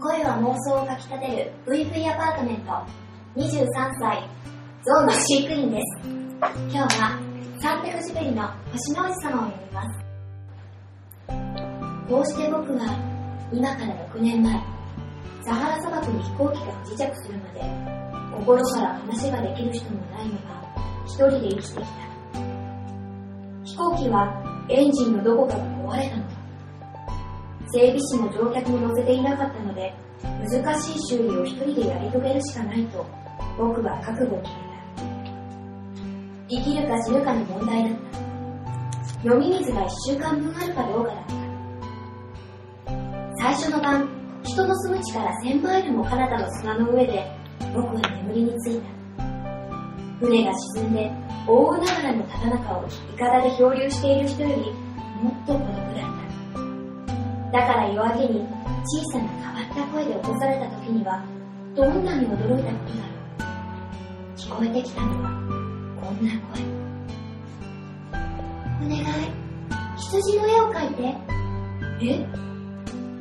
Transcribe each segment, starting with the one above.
声は妄想をかきたてる VV アパートメント23歳ゾウの飼育員です。今日はサンテフジベリの星の王子様を読みます。こうして僕は今から6年前サハラ砂漠に飛行機が不時着するまで心から話ができる人もないまま一人で生きてきた。飛行機はエンジンのどこかが壊れたの。だ整備士も乗客も乗せていなかったので難しい修理を一人でやり遂げるしかないと僕は覚悟を決めた。生きるか死ぬかの問題だった。飲み水が一週間分あるかどうかだった。最初の晩人の住む地から1000マイルも彼方の砂の上で僕は眠りについた。船が沈んで大海原のただ中をいかだで漂流している人よりもっと孤独だっただから夜明けに小さな変わった声で起こされた時にはどんなに驚いたことだろう。聞こえてきたのはこんな声。お願い。羊の絵を描いて。え？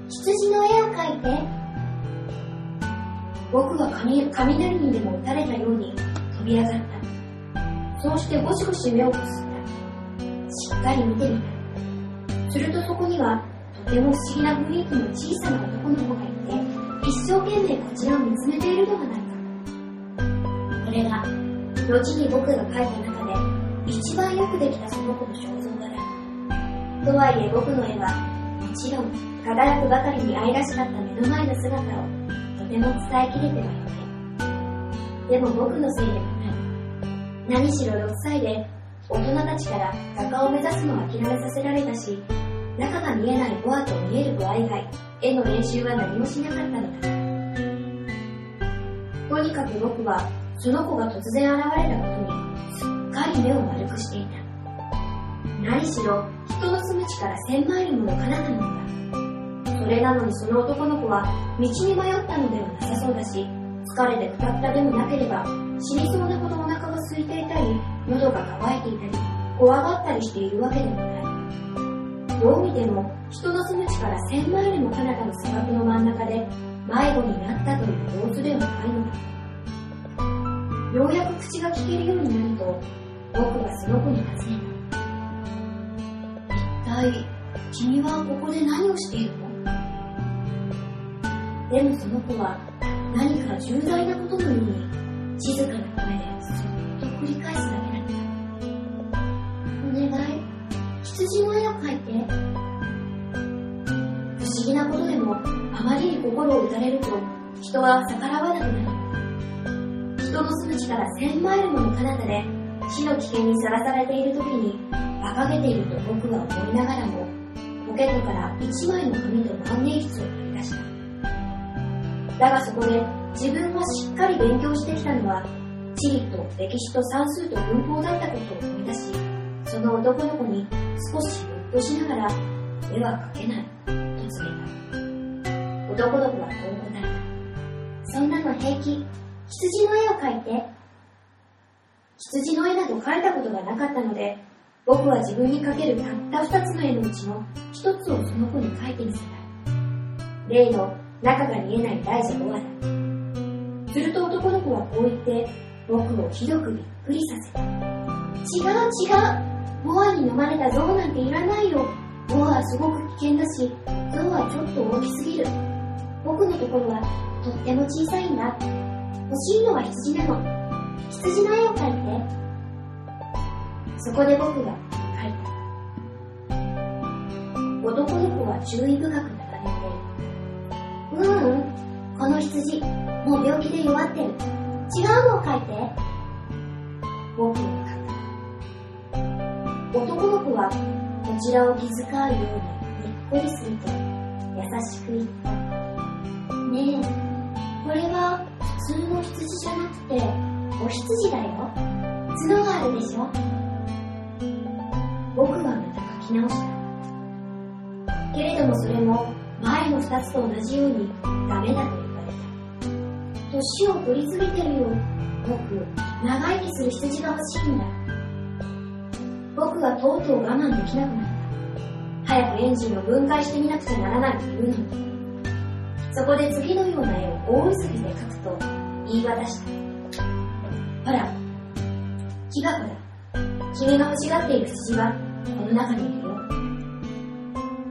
羊の絵を描いて。僕は雷にでも打たれたように飛び上がった。そうしてゴシゴシ目をこすったしっかり見てみた。するとそこにはとても不思議な雰囲気の小さな男の子がいて一生懸命こちらを見つめているではないか。これが後に僕が描いた中で一番よくできたその子の肖像画だとはいえ僕の絵はもちろん輝くばかりに愛らしかった目の前の姿をとても伝えきれてはいない。でも僕のせいでもない。何しろ6歳で大人たちから画家を目指すのを諦めさせられたし中が見えないボアと見えるボア以外絵の練習は何もしなかったのだとにかく僕はその子が突然現れたことにすっかり目を丸くしていた。何しろ人の住む地から1000マイルもの彼方なのだそれなのにその男の子は道に迷ったのではなさそうだし疲れてくたくたでもなければ死にそうなほどお腹が空いていたり喉が渇いていたり怖がったりしているわけでもない。どう見ても人の住む地から1000マイルも彼方の砂漠の真ん中で迷子になったという様子ではないのだようやく口が聞けるようになると僕はその子に尋ねた一体君はここで何をしているの？でもその子は何か重大なことのようにあまりに心を打たれると人は逆らわなくなる人の住む地から1000マイルもの彼方で死の危険にさらされている時に馬鹿げていると僕は思いながらもポケットから一枚の紙と万年筆を取り出しただがそこで自分がしっかり勉強してきたのは地理と歴史と算数と文法だったことを思い出しその男の子に少しほっとしながら絵は描けないと告げた。男の子はこう答えた。そんなの平気。羊の絵を描いて。羊の絵など描いたことがなかったので僕は自分に描けるたった二つの絵のうちの一つをその子に描いてみせた。例の中が見えない大蛇ボアだすると男の子はこう言って僕をひどくびっくりさせた。違う違う。ボアに飲まれたゾウなんていらないよ。ボアはすごく危険だしゾウはちょっと大きすぎる。僕のところはとっても小さいんだ。欲しいのは羊なの。羊の絵を描いて。そこで僕が描いた。男の子は注意深く眺めてううん。この羊もう病気で弱ってる。違うのを描いて。僕が描いた男の子はこちらを気遣うようににっこりすると優しく言った。じゃなくてお羊だよ。角があるでしょ。僕はまた書き直した。けれどもそれも前の二つと同じようにダメだと言われた。年を取りすぎてるよ僕長生きする羊が欲しいんだ。僕はとうとう我慢できなくなった。早くエンジンを分解してみなくちゃならないというのに。そこで次のような絵を大急ぎで描くと言い渡した。ほら、木箱だ。君が欲しがっている羊はこの中にいるよ。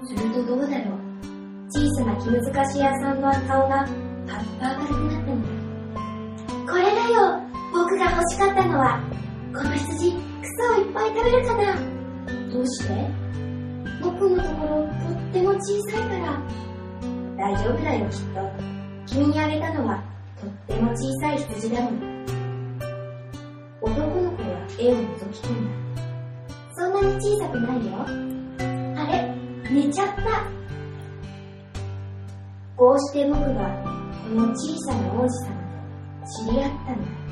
するとどうだろう。小さな気難しい屋さんの顔がパッパ明るくなったのだ。これだよ僕が欲しかったのは。この羊、草をいっぱい食べるかなどうして？僕のところとっても小さいから。大丈夫だよきっと。君にあげたのはとっても小さい羊だもん。男の子は絵を覗き込んだ。そんなに小さくないよ。あれ？寝ちゃった。こうして僕はこの小さな王子様と知り合ったのだ。